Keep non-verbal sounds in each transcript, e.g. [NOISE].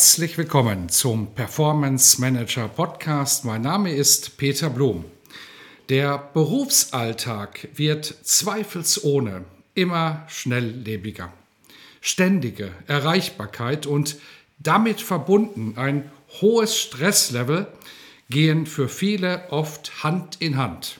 Herzlich willkommen zum Performance Manager Podcast. Mein Name ist Peter Blum. Der Berufsalltag wird zweifelsohne immer schnelllebiger. Ständige Erreichbarkeit und damit verbunden ein hohes Stresslevel gehen für viele oft Hand in Hand.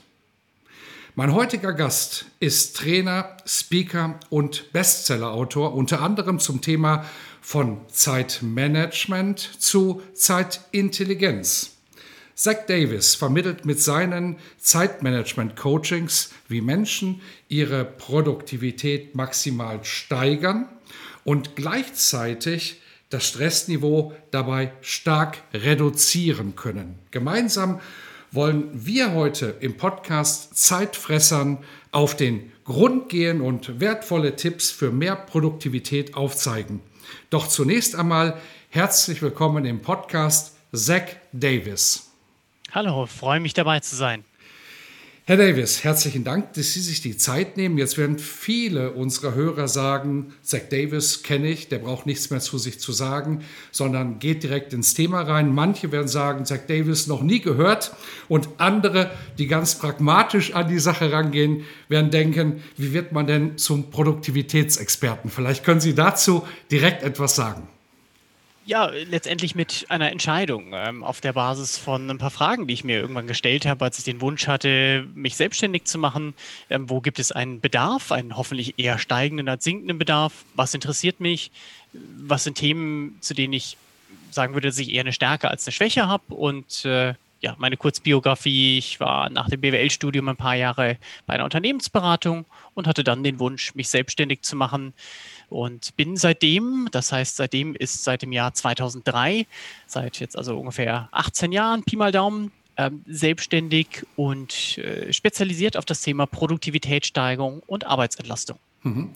Mein heutiger Gast ist Trainer, Speaker und Bestsellerautor, unter anderem zum Thema von Zeitmanagement zu Zeitintelligenz. Zach Davis vermittelt mit seinen Zeitmanagement-Coachings, wie Menschen ihre Produktivität maximal steigern und gleichzeitig das Stressniveau dabei stark reduzieren können. Gemeinsam wollen wir heute im Podcast Zeitfressern auf den Grund gehen und wertvolle Tipps für mehr Produktivität aufzeigen. Doch zunächst einmal herzlich willkommen im Podcast Zach Davis. Hallo, freue mich dabei zu sein. Herr Davis, herzlichen Dank, dass Sie sich die Zeit nehmen. Jetzt werden viele unserer Hörer sagen, Zach Davis kenne ich, der braucht nichts mehr zu sich zu sagen, sondern geht direkt ins Thema rein. Manche werden sagen, Zach Davis noch nie gehört und andere, die ganz pragmatisch an die Sache rangehen, werden denken, wie wird man denn zum Produktivitätsexperten? Vielleicht können Sie dazu direkt etwas sagen. Ja, letztendlich mit einer Entscheidung ähm, auf der Basis von ein paar Fragen, die ich mir irgendwann gestellt habe, als ich den Wunsch hatte, mich selbstständig zu machen. Ähm, wo gibt es einen Bedarf, einen hoffentlich eher steigenden als sinkenden Bedarf? Was interessiert mich? Was sind Themen, zu denen ich sagen würde, dass ich eher eine Stärke als eine Schwäche habe? Und äh, ja, meine Kurzbiografie, ich war nach dem BWL-Studium ein paar Jahre bei einer Unternehmensberatung und hatte dann den Wunsch, mich selbstständig zu machen und bin seitdem, das heißt, seitdem ist seit dem Jahr 2003, seit jetzt also ungefähr 18 Jahren, Pi mal Daumen, ähm, selbstständig und äh, spezialisiert auf das Thema Produktivitätssteigerung und Arbeitsentlastung. Mhm.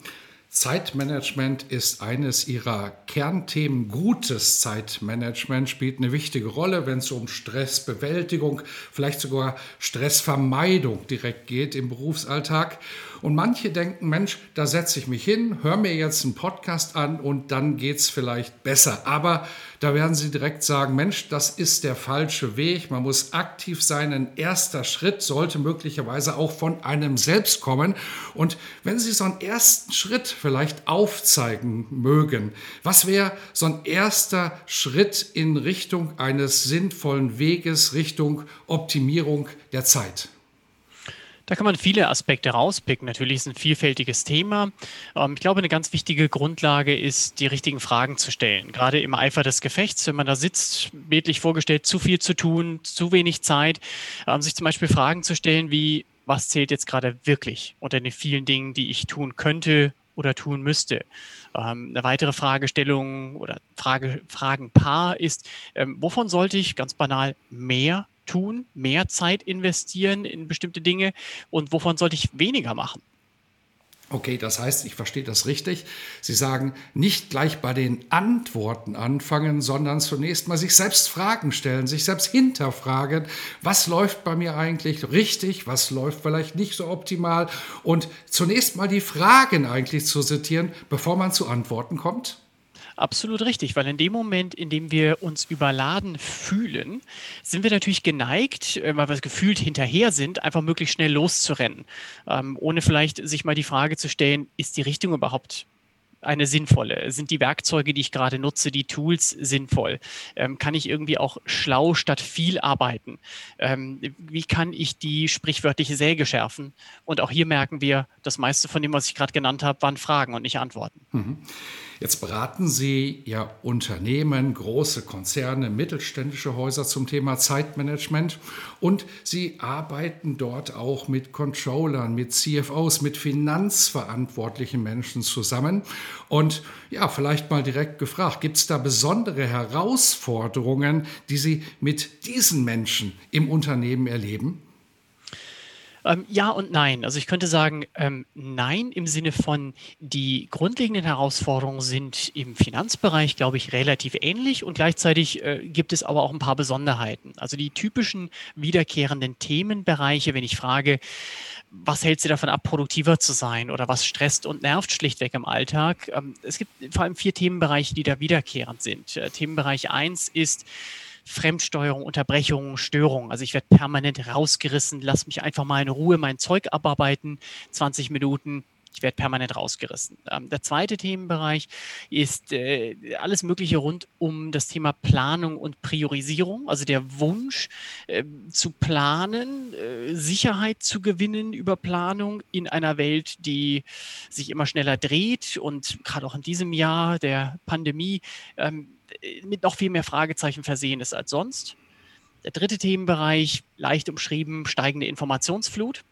Zeitmanagement ist eines ihrer Kernthemen. Gutes Zeitmanagement spielt eine wichtige Rolle, wenn es um Stressbewältigung, vielleicht sogar Stressvermeidung direkt geht im Berufsalltag. Und manche denken, Mensch, da setze ich mich hin, höre mir jetzt einen Podcast an und dann geht es vielleicht besser. Aber da werden sie direkt sagen, Mensch, das ist der falsche Weg. Man muss aktiv sein. Ein erster Schritt sollte möglicherweise auch von einem selbst kommen. Und wenn Sie so einen ersten Schritt vielleicht aufzeigen mögen, was wäre so ein erster Schritt in Richtung eines sinnvollen Weges, Richtung Optimierung der Zeit? Da kann man viele Aspekte rauspicken. Natürlich ist es ein vielfältiges Thema. Ähm, ich glaube, eine ganz wichtige Grundlage ist, die richtigen Fragen zu stellen. Gerade im Eifer des Gefechts, wenn man da sitzt, bildlich vorgestellt, zu viel zu tun, zu wenig Zeit, ähm, sich zum Beispiel Fragen zu stellen wie, was zählt jetzt gerade wirklich unter den vielen Dingen, die ich tun könnte oder tun müsste. Ähm, eine weitere Fragestellung oder Frage, Fragenpaar ist, wovon sollte ich ganz banal mehr tun, mehr Zeit investieren in bestimmte Dinge und wovon sollte ich weniger machen? Okay, das heißt, ich verstehe das richtig. Sie sagen, nicht gleich bei den Antworten anfangen, sondern zunächst mal sich selbst Fragen stellen, sich selbst hinterfragen, was läuft bei mir eigentlich richtig, was läuft vielleicht nicht so optimal und zunächst mal die Fragen eigentlich zu sortieren, bevor man zu Antworten kommt. Absolut richtig, weil in dem Moment, in dem wir uns überladen fühlen, sind wir natürlich geneigt, äh, weil wir gefühlt hinterher sind, einfach möglichst schnell loszurennen, ähm, ohne vielleicht sich mal die Frage zu stellen, ist die Richtung überhaupt eine sinnvolle? Sind die Werkzeuge, die ich gerade nutze, die Tools sinnvoll? Ähm, kann ich irgendwie auch schlau statt viel arbeiten? Ähm, wie kann ich die sprichwörtliche Säge schärfen? Und auch hier merken wir, das meiste von dem, was ich gerade genannt habe, waren Fragen und nicht Antworten. Mhm. Jetzt beraten Sie ja Unternehmen, große Konzerne, mittelständische Häuser zum Thema Zeitmanagement und Sie arbeiten dort auch mit Controllern, mit CFOs, mit finanzverantwortlichen Menschen zusammen. Und ja, vielleicht mal direkt gefragt, gibt es da besondere Herausforderungen, die Sie mit diesen Menschen im Unternehmen erleben? Ähm, ja und nein. Also ich könnte sagen, ähm, nein im Sinne von, die grundlegenden Herausforderungen sind im Finanzbereich, glaube ich, relativ ähnlich und gleichzeitig äh, gibt es aber auch ein paar Besonderheiten. Also die typischen wiederkehrenden Themenbereiche, wenn ich frage, was hält sie davon ab, produktiver zu sein oder was stresst und nervt schlichtweg im Alltag? Ähm, es gibt vor allem vier Themenbereiche, die da wiederkehrend sind. Äh, Themenbereich eins ist, Fremdsteuerung, Unterbrechungen, Störungen. Also ich werde permanent rausgerissen, lass mich einfach mal in Ruhe mein Zeug abarbeiten, 20 Minuten, ich werde permanent rausgerissen. Ähm, der zweite Themenbereich ist äh, alles Mögliche rund um das Thema Planung und Priorisierung, also der Wunsch äh, zu planen, äh, Sicherheit zu gewinnen über Planung in einer Welt, die sich immer schneller dreht und gerade auch in diesem Jahr der Pandemie ähm, mit noch viel mehr Fragezeichen versehen ist als sonst. Der dritte Themenbereich, leicht umschrieben, steigende Informationsflut.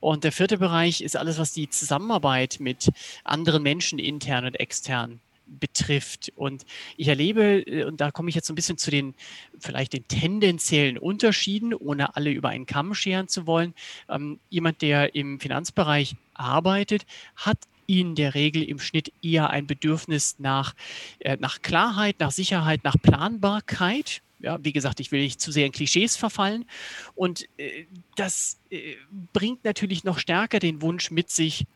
Und der vierte Bereich ist alles, was die Zusammenarbeit mit anderen Menschen intern und extern betrifft. Und ich erlebe, äh, und da komme ich jetzt so ein bisschen zu den vielleicht den tendenziellen Unterschieden, ohne alle über einen Kamm scheren zu wollen. Ähm, jemand, der im Finanzbereich arbeitet, hat in der Regel im Schnitt eher ein Bedürfnis nach, äh, nach Klarheit, nach Sicherheit, nach Planbarkeit. Ja, wie gesagt, ich will nicht zu sehr in Klischees verfallen. Und äh, das äh, bringt natürlich noch stärker den Wunsch mit sich,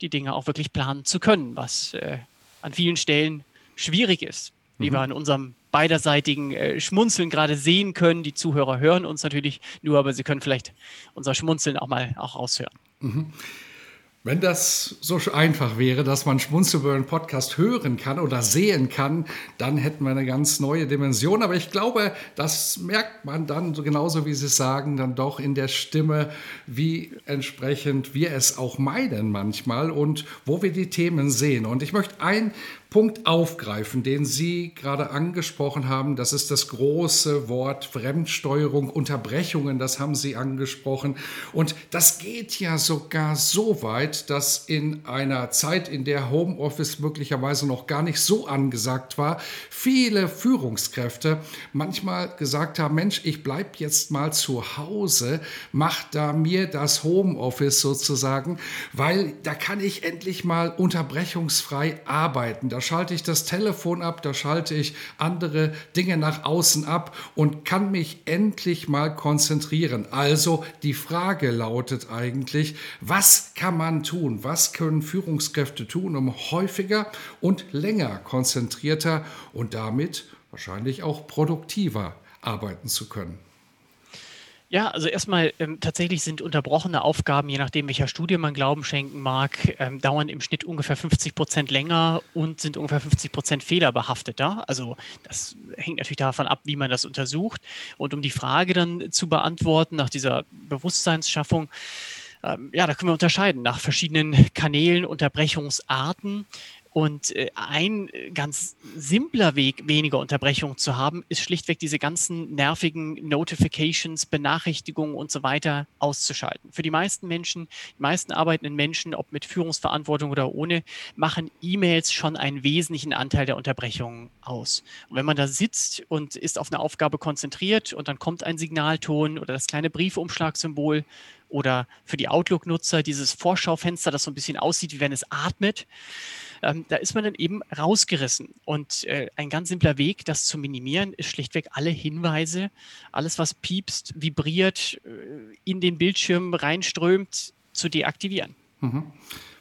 die Dinge auch wirklich planen zu können, was äh, an vielen Stellen schwierig ist. Mhm. Wie wir an unserem beiderseitigen äh, Schmunzeln gerade sehen können. Die Zuhörer hören uns natürlich nur, aber sie können vielleicht unser Schmunzeln auch mal auch raushören. Mhm. Wenn das so einfach wäre, dass man Schmunzel über einen Podcast hören kann oder sehen kann, dann hätten wir eine ganz neue Dimension. Aber ich glaube, das merkt man dann genauso, wie Sie sagen, dann doch in der Stimme, wie entsprechend wir es auch meinen manchmal und wo wir die Themen sehen. Und ich möchte ein Punkt aufgreifen, den Sie gerade angesprochen haben. Das ist das große Wort Fremdsteuerung, Unterbrechungen, das haben Sie angesprochen. Und das geht ja sogar so weit, dass in einer Zeit, in der Homeoffice möglicherweise noch gar nicht so angesagt war, viele Führungskräfte manchmal gesagt haben, Mensch, ich bleibe jetzt mal zu Hause, mach da mir das Homeoffice sozusagen, weil da kann ich endlich mal unterbrechungsfrei arbeiten. Da schalte ich das Telefon ab, da schalte ich andere Dinge nach außen ab und kann mich endlich mal konzentrieren. Also die Frage lautet eigentlich, was kann man tun? Was können Führungskräfte tun, um häufiger und länger konzentrierter und damit wahrscheinlich auch produktiver arbeiten zu können? Ja, also erstmal ähm, tatsächlich sind unterbrochene Aufgaben, je nachdem welcher Studie man Glauben schenken mag, ähm, dauern im Schnitt ungefähr 50 Prozent länger und sind ungefähr 50 Prozent fehlerbehafteter. Also das hängt natürlich davon ab, wie man das untersucht. Und um die Frage dann zu beantworten nach dieser Bewusstseinsschaffung, ähm, ja, da können wir unterscheiden nach verschiedenen Kanälen, Unterbrechungsarten. Und äh, ein äh, ganz simpler Weg, weniger Unterbrechung zu haben, ist schlichtweg diese ganzen nervigen Notifications, Benachrichtigungen und so weiter auszuschalten. Für die meisten Menschen, die meisten arbeitenden Menschen, ob mit Führungsverantwortung oder ohne, machen E-Mails schon einen wesentlichen Anteil der Unterbrechungen aus. Und wenn man da sitzt und ist auf eine Aufgabe konzentriert und dann kommt ein Signalton oder das kleine Briefumschlagsymbol oder für die Outlook-Nutzer dieses Vorschaufenster, das so ein bisschen aussieht, wie wenn es atmet, ähm, da ist man dann eben rausgerissen. Und äh, ein ganz simpler Weg, das zu minimieren, ist schlichtweg alle Hinweise, alles, was piepst, vibriert, äh, in den Bildschirm reinströmt, zu deaktivieren. Mhm.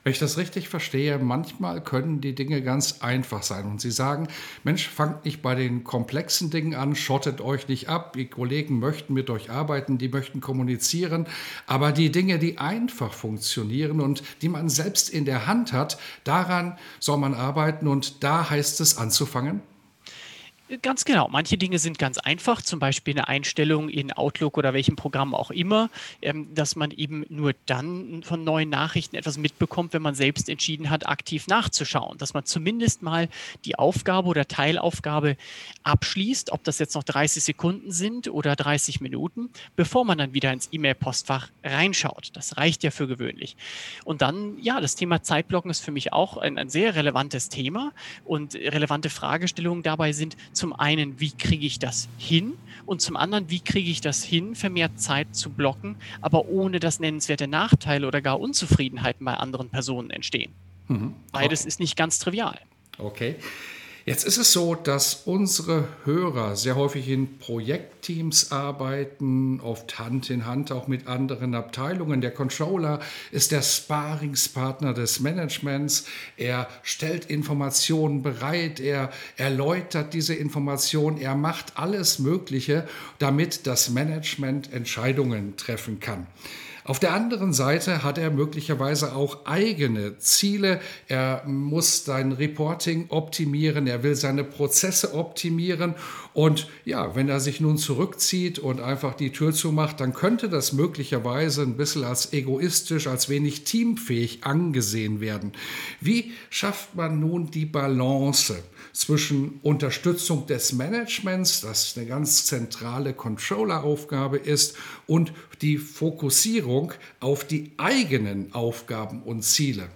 Wenn ich das richtig verstehe, manchmal können die Dinge ganz einfach sein. Und Sie sagen, Mensch, fangt nicht bei den komplexen Dingen an, schottet euch nicht ab. Die Kollegen möchten mit euch arbeiten, die möchten kommunizieren. Aber die Dinge, die einfach funktionieren und die man selbst in der Hand hat, daran soll man arbeiten und da heißt es anzufangen. Ganz genau. Manche Dinge sind ganz einfach, zum Beispiel eine Einstellung in Outlook oder welchem Programm auch immer, ähm, dass man eben nur dann von neuen Nachrichten etwas mitbekommt, wenn man selbst entschieden hat, aktiv nachzuschauen. Dass man zumindest mal die Aufgabe oder Teilaufgabe abschließt, ob das jetzt noch 30 Sekunden sind oder 30 Minuten, bevor man dann wieder ins E-Mail-Postfach reinschaut. Das reicht ja für gewöhnlich. Und dann, ja, das Thema Zeitblocken ist für mich auch ein, ein sehr relevantes Thema und relevante Fragestellungen dabei sind, zum einen, wie kriege ich das hin? Und zum anderen, wie kriege ich das hin, vermehrt Zeit zu blocken, aber ohne dass nennenswerte Nachteile oder gar Unzufriedenheiten bei anderen Personen entstehen. Mhm. Beides ist nicht ganz trivial. Okay. Jetzt ist es so, dass unsere Hörer sehr häufig in Projektteams arbeiten, oft Hand in Hand auch mit anderen Abteilungen. Der Controller ist der Sparingspartner des Managements. Er stellt Informationen bereit, er erläutert diese Informationen, er macht alles Mögliche, damit das Management Entscheidungen treffen kann. Auf der anderen Seite hat er möglicherweise auch eigene Ziele. Er muss sein Reporting optimieren, er will seine Prozesse optimieren. Und ja, wenn er sich nun zurückzieht und einfach die Tür zumacht, dann könnte das möglicherweise ein bisschen als egoistisch, als wenig teamfähig angesehen werden. Wie schafft man nun die Balance? Zwischen Unterstützung des Managements, das eine ganz zentrale Controller-Aufgabe ist, und die Fokussierung auf die eigenen Aufgaben und Ziele.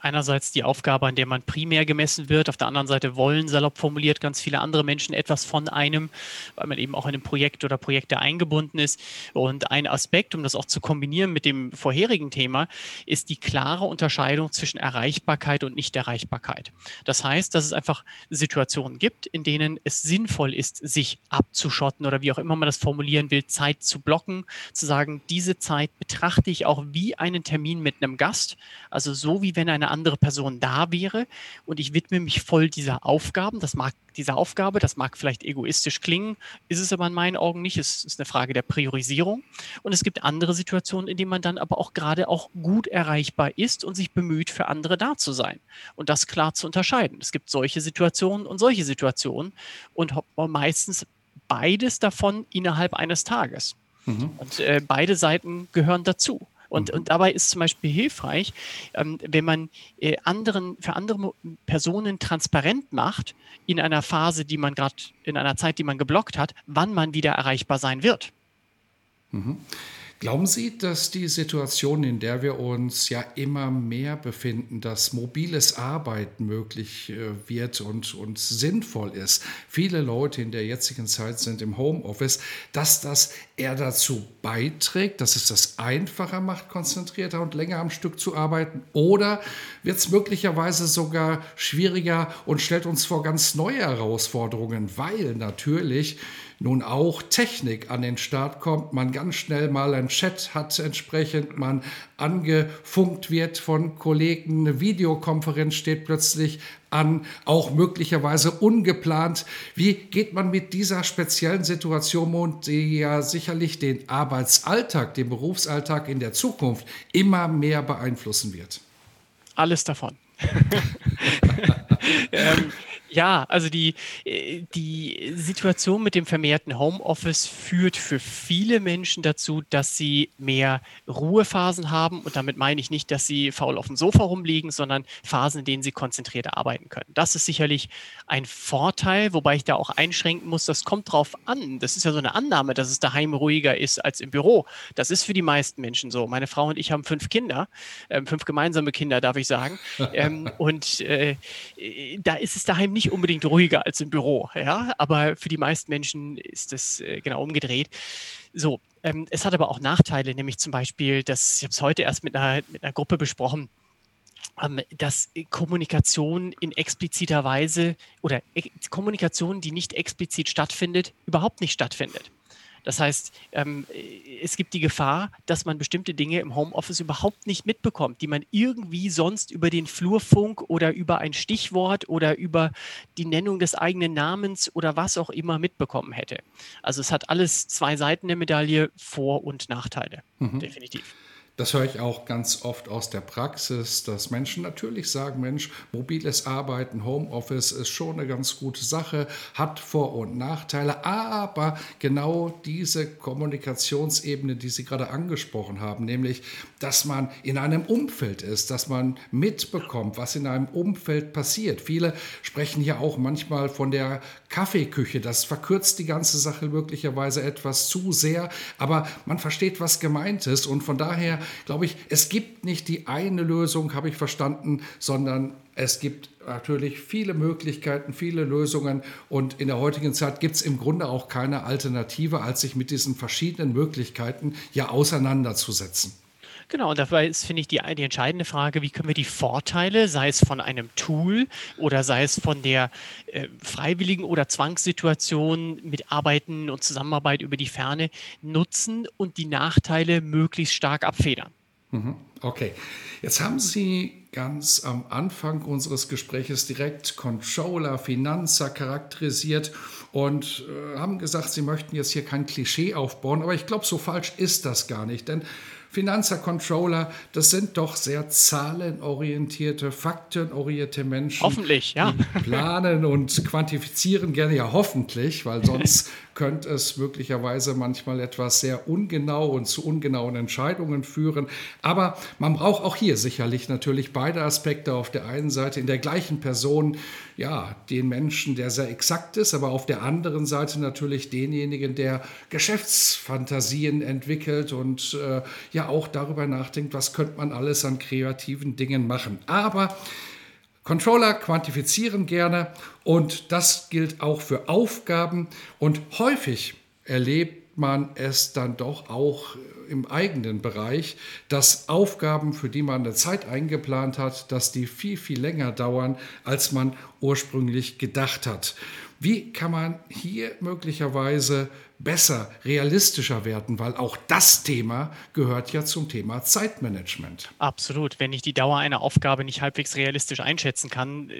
Einerseits die Aufgabe, an der man primär gemessen wird, auf der anderen Seite wollen, salopp formuliert, ganz viele andere Menschen etwas von einem, weil man eben auch in einem Projekt oder Projekte eingebunden ist. Und ein Aspekt, um das auch zu kombinieren mit dem vorherigen Thema, ist die klare Unterscheidung zwischen Erreichbarkeit und Nichterreichbarkeit. Das heißt, dass es einfach Situationen gibt, in denen es sinnvoll ist, sich abzuschotten oder wie auch immer man das formulieren will, Zeit zu blocken, zu sagen, diese Zeit betrachte ich auch wie einen Termin mit einem Gast, also so wie wie wenn eine andere Person da wäre und ich widme mich voll dieser Aufgaben. Das mag dieser Aufgabe, das mag vielleicht egoistisch klingen, ist es aber in meinen Augen nicht. Es ist eine Frage der Priorisierung. Und es gibt andere Situationen, in denen man dann aber auch gerade auch gut erreichbar ist und sich bemüht, für andere da zu sein. Und das klar zu unterscheiden. Es gibt solche Situationen und solche Situationen und meistens beides davon innerhalb eines Tages. Mhm. Und äh, beide Seiten gehören dazu. Und, mhm. und dabei ist zum Beispiel hilfreich, ähm, wenn man äh, anderen, für andere Personen transparent macht, in einer Phase, die man gerade, in einer Zeit, die man geblockt hat, wann man wieder erreichbar sein wird. Mhm. Glauben Sie, dass die Situation, in der wir uns ja immer mehr befinden, dass mobiles Arbeiten möglich äh, wird und, und sinnvoll ist, viele Leute in der jetzigen Zeit sind im Homeoffice, dass das eher dazu beiträgt, dass es das einfacher macht, konzentrierter und länger am Stück zu arbeiten? Oder wird es möglicherweise sogar schwieriger und stellt uns vor ganz neue Herausforderungen, weil natürlich nun auch Technik an den Start kommt, man ganz schnell mal einen Chat hat entsprechend, man angefunkt wird von Kollegen, eine Videokonferenz steht plötzlich an, auch möglicherweise ungeplant. Wie geht man mit dieser speziellen Situation um, die ja sicherlich den Arbeitsalltag, den Berufsalltag in der Zukunft immer mehr beeinflussen wird? Alles davon. [LAUGHS] [LAUGHS] ähm, ja, also die, äh, die Situation mit dem vermehrten Homeoffice führt für viele Menschen dazu, dass sie mehr Ruhephasen haben. Und damit meine ich nicht, dass sie faul auf dem Sofa rumliegen, sondern Phasen, in denen sie konzentrierter arbeiten können. Das ist sicherlich ein Vorteil, wobei ich da auch einschränken muss, das kommt drauf an. Das ist ja so eine Annahme, dass es daheim ruhiger ist als im Büro. Das ist für die meisten Menschen so. Meine Frau und ich haben fünf Kinder, äh, fünf gemeinsame Kinder, darf ich sagen. [LAUGHS] ähm, und äh, da ist es daheim nicht unbedingt ruhiger als im Büro, ja, aber für die meisten Menschen ist es äh, genau umgedreht. So, ähm, es hat aber auch Nachteile, nämlich zum Beispiel, dass ich habe es heute erst mit einer, mit einer Gruppe besprochen, ähm, dass Kommunikation in expliziter Weise oder Kommunikation, die nicht explizit stattfindet, überhaupt nicht stattfindet. Das heißt, ähm, es gibt die Gefahr, dass man bestimmte Dinge im Homeoffice überhaupt nicht mitbekommt, die man irgendwie sonst über den Flurfunk oder über ein Stichwort oder über die Nennung des eigenen Namens oder was auch immer mitbekommen hätte. Also es hat alles zwei Seiten der Medaille, Vor- und Nachteile, mhm. definitiv. Das höre ich auch ganz oft aus der Praxis, dass Menschen natürlich sagen, Mensch, mobiles Arbeiten, Homeoffice ist schon eine ganz gute Sache, hat Vor- und Nachteile, aber genau diese Kommunikationsebene, die Sie gerade angesprochen haben, nämlich, dass man in einem Umfeld ist, dass man mitbekommt, was in einem Umfeld passiert. Viele sprechen ja auch manchmal von der Kaffeeküche, das verkürzt die ganze Sache möglicherweise etwas zu sehr, aber man versteht, was gemeint ist. Und von daher glaube ich, es gibt nicht die eine Lösung, habe ich verstanden, sondern es gibt natürlich viele Möglichkeiten, viele Lösungen und in der heutigen Zeit gibt es im Grunde auch keine Alternative, als sich mit diesen verschiedenen Möglichkeiten ja auseinanderzusetzen. Genau, und dabei ist, finde ich, die, die entscheidende Frage, wie können wir die Vorteile, sei es von einem Tool oder sei es von der äh, freiwilligen oder Zwangssituation mit Arbeiten und Zusammenarbeit über die Ferne nutzen und die Nachteile möglichst stark abfedern. Mhm. Okay, jetzt haben Sie ganz am Anfang unseres Gespräches direkt Controller, Finanzer charakterisiert und äh, haben gesagt, Sie möchten jetzt hier kein Klischee aufbauen, aber ich glaube, so falsch ist das gar nicht, denn Finanzer, Controller, das sind doch sehr zahlenorientierte, faktenorientierte Menschen. Hoffentlich, ja. Die planen und quantifizieren gerne, ja hoffentlich, weil sonst [LAUGHS] könnte es möglicherweise manchmal etwas sehr ungenau und zu ungenauen Entscheidungen führen. Aber man braucht auch hier sicherlich natürlich beide Aspekte. Auf der einen Seite in der gleichen Person, ja, den Menschen, der sehr exakt ist, aber auf der anderen Seite natürlich denjenigen, der Geschäftsfantasien entwickelt und äh, ja auch darüber nachdenkt, was könnte man alles an kreativen Dingen machen. Aber Controller quantifizieren gerne und das gilt auch für Aufgaben und häufig erlebt man es dann doch auch im eigenen Bereich, dass Aufgaben, für die man eine Zeit eingeplant hat, dass die viel, viel länger dauern, als man ursprünglich gedacht hat. Wie kann man hier möglicherweise besser, realistischer werden, weil auch das Thema gehört ja zum Thema Zeitmanagement. Absolut. Wenn ich die Dauer einer Aufgabe nicht halbwegs realistisch einschätzen kann,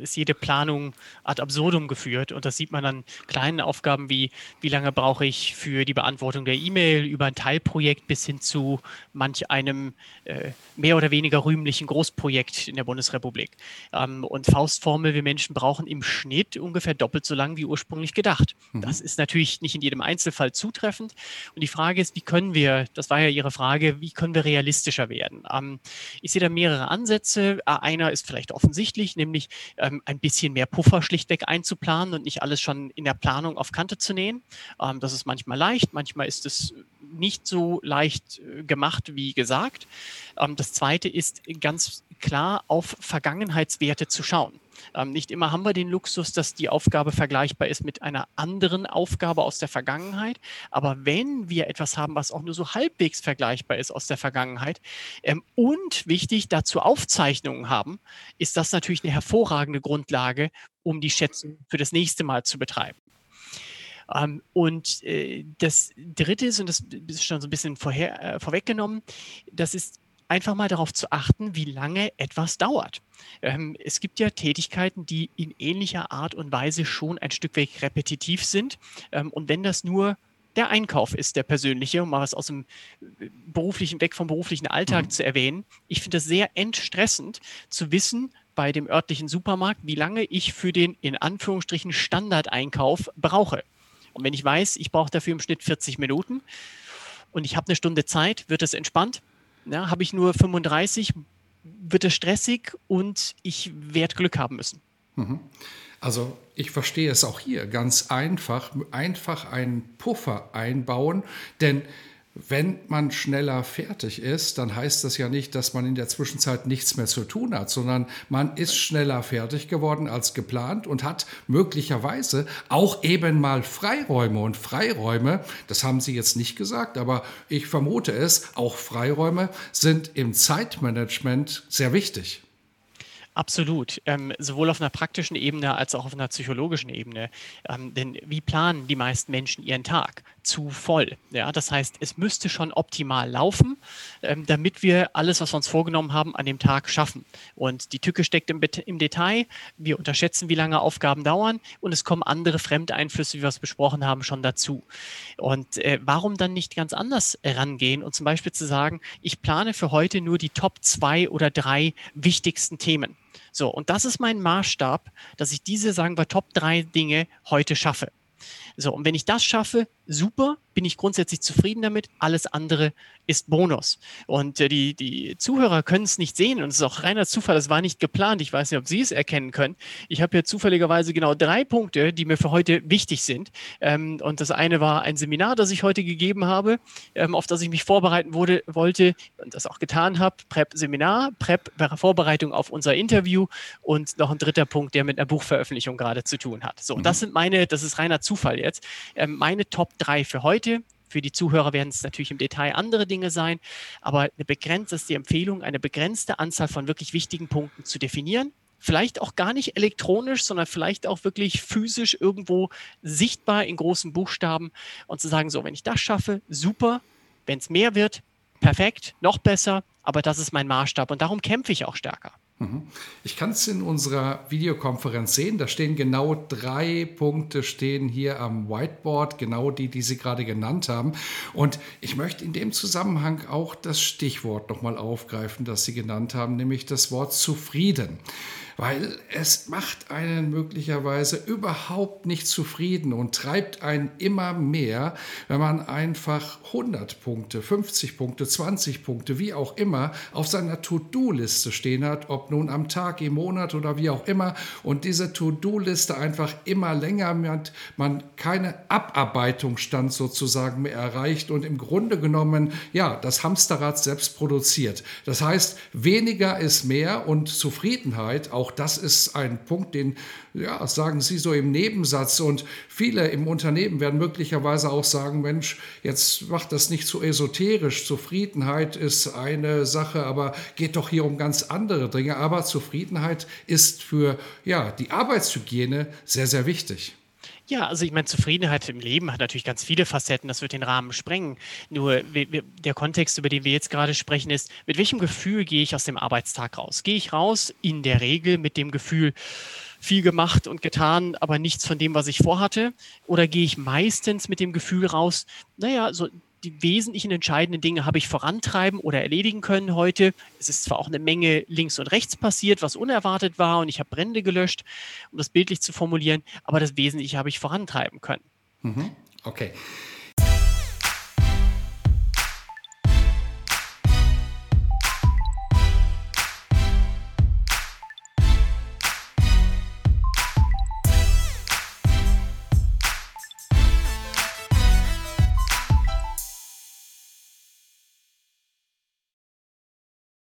ist jede Planung ad absurdum geführt. Und das sieht man an kleinen Aufgaben wie, wie lange brauche ich für die Beantwortung der E-Mail über ein Teilprojekt bis hin zu manch einem äh, mehr oder weniger rühmlichen Großprojekt in der Bundesrepublik. Ähm, und Faustformel, wir Menschen brauchen im Schnitt ungefähr doppelt so lang wie ursprünglich gedacht. Mhm. Das ist natürlich nicht in jedem Einzelfall zutreffend. Und die Frage ist, wie können wir, das war ja Ihre Frage, wie können wir realistischer werden? Ähm, ich sehe da mehrere Ansätze. Äh, einer ist vielleicht offensichtlich, nämlich ähm, ein bisschen mehr Puffer schlichtweg einzuplanen und nicht alles schon in der Planung auf Kante zu nähen. Ähm, das ist manchmal leicht, manchmal ist es nicht so leicht äh, gemacht wie gesagt. Ähm, das zweite ist ganz klar auf Vergangenheitswerte zu schauen. Ähm, nicht immer haben wir den Luxus, dass die Aufgabe vergleichbar ist mit einer anderen Aufgabe aus der Vergangenheit. Aber wenn wir etwas haben, was auch nur so halbwegs vergleichbar ist aus der Vergangenheit ähm, und wichtig dazu Aufzeichnungen haben, ist das natürlich eine hervorragende Grundlage, um die Schätzung für das nächste Mal zu betreiben. Ähm, und äh, das Dritte ist, und das ist schon so ein bisschen vorher, äh, vorweggenommen, das ist einfach mal darauf zu achten, wie lange etwas dauert. Ähm, es gibt ja Tätigkeiten, die in ähnlicher Art und Weise schon ein Stück weit repetitiv sind. Ähm, und wenn das nur der Einkauf ist, der persönliche, um mal was aus dem äh, beruflichen, weg vom beruflichen Alltag mhm. zu erwähnen. Ich finde es sehr entstressend zu wissen, bei dem örtlichen Supermarkt, wie lange ich für den in Anführungsstrichen Standardeinkauf brauche. Und wenn ich weiß, ich brauche dafür im Schnitt 40 Minuten und ich habe eine Stunde Zeit, wird es entspannt. Ja, habe ich nur 35, wird es stressig und ich werde Glück haben müssen. Mhm. Also ich verstehe es auch hier ganz einfach, einfach einen Puffer einbauen, denn wenn man schneller fertig ist, dann heißt das ja nicht, dass man in der Zwischenzeit nichts mehr zu tun hat, sondern man ist schneller fertig geworden als geplant und hat möglicherweise auch eben mal Freiräume. Und Freiräume, das haben Sie jetzt nicht gesagt, aber ich vermute es, auch Freiräume sind im Zeitmanagement sehr wichtig. Absolut. Ähm, sowohl auf einer praktischen Ebene als auch auf einer psychologischen Ebene. Ähm, denn wie planen die meisten Menschen ihren Tag? Zu voll. Ja, das heißt, es müsste schon optimal laufen, ähm, damit wir alles, was wir uns vorgenommen haben, an dem Tag schaffen. Und die Tücke steckt im, im Detail. Wir unterschätzen, wie lange Aufgaben dauern und es kommen andere Fremdeinflüsse, wie wir es besprochen haben, schon dazu. Und äh, warum dann nicht ganz anders rangehen und zum Beispiel zu sagen, ich plane für heute nur die Top zwei oder drei wichtigsten Themen. So, und das ist mein Maßstab, dass ich diese, sagen wir, Top drei Dinge heute schaffe. So, und wenn ich das schaffe, super, bin ich grundsätzlich zufrieden damit. Alles andere ist Bonus. Und äh, die, die Zuhörer können es nicht sehen und es ist auch reiner Zufall, das war nicht geplant. Ich weiß nicht, ob Sie es erkennen können. Ich habe hier zufälligerweise genau drei Punkte, die mir für heute wichtig sind. Ähm, und das eine war ein Seminar, das ich heute gegeben habe, ähm, auf das ich mich vorbereiten wurde, wollte und das auch getan habe. Prep-Seminar, Prep-Vorbereitung auf unser Interview und noch ein dritter Punkt, der mit einer Buchveröffentlichung gerade zu tun hat. So, mhm. das sind meine, das ist reiner Zufall jetzt, ähm, meine Top drei für heute. Für die Zuhörer werden es natürlich im Detail andere Dinge sein, aber eine begrenzte ist die Empfehlung, eine begrenzte Anzahl von wirklich wichtigen Punkten zu definieren. Vielleicht auch gar nicht elektronisch, sondern vielleicht auch wirklich physisch irgendwo sichtbar in großen Buchstaben und zu sagen, so, wenn ich das schaffe, super. Wenn es mehr wird, perfekt, noch besser, aber das ist mein Maßstab und darum kämpfe ich auch stärker. Mhm. Ich kann es in unserer Videokonferenz sehen. Da stehen genau drei Punkte stehen hier am Whiteboard, genau die, die Sie gerade genannt haben. Und ich möchte in dem Zusammenhang auch das Stichwort nochmal aufgreifen, das Sie genannt haben, nämlich das Wort zufrieden weil es macht einen möglicherweise überhaupt nicht zufrieden und treibt einen immer mehr, wenn man einfach 100 Punkte, 50 Punkte, 20 Punkte, wie auch immer, auf seiner To-Do-Liste stehen hat, ob nun am Tag, im Monat oder wie auch immer, und diese To-Do-Liste einfach immer länger wird, man keine Abarbeitungsstand sozusagen mehr erreicht und im Grunde genommen, ja, das Hamsterrad selbst produziert. Das heißt, weniger ist mehr und Zufriedenheit, auch auch das ist ein Punkt, den ja, sagen Sie so im Nebensatz. Und viele im Unternehmen werden möglicherweise auch sagen, Mensch, jetzt macht das nicht so esoterisch. Zufriedenheit ist eine Sache, aber geht doch hier um ganz andere Dinge. Aber Zufriedenheit ist für ja, die Arbeitshygiene sehr, sehr wichtig. Ja, also ich meine, Zufriedenheit im Leben hat natürlich ganz viele Facetten, das wird den Rahmen sprengen. Nur der Kontext, über den wir jetzt gerade sprechen, ist, mit welchem Gefühl gehe ich aus dem Arbeitstag raus? Gehe ich raus in der Regel mit dem Gefühl, viel gemacht und getan, aber nichts von dem, was ich vorhatte? Oder gehe ich meistens mit dem Gefühl raus, naja, so die wesentlichen entscheidenden Dinge habe ich vorantreiben oder erledigen können heute. Es ist zwar auch eine Menge links und rechts passiert, was unerwartet war und ich habe Brände gelöscht, um das bildlich zu formulieren, aber das Wesentliche habe ich vorantreiben können. Mhm. Okay.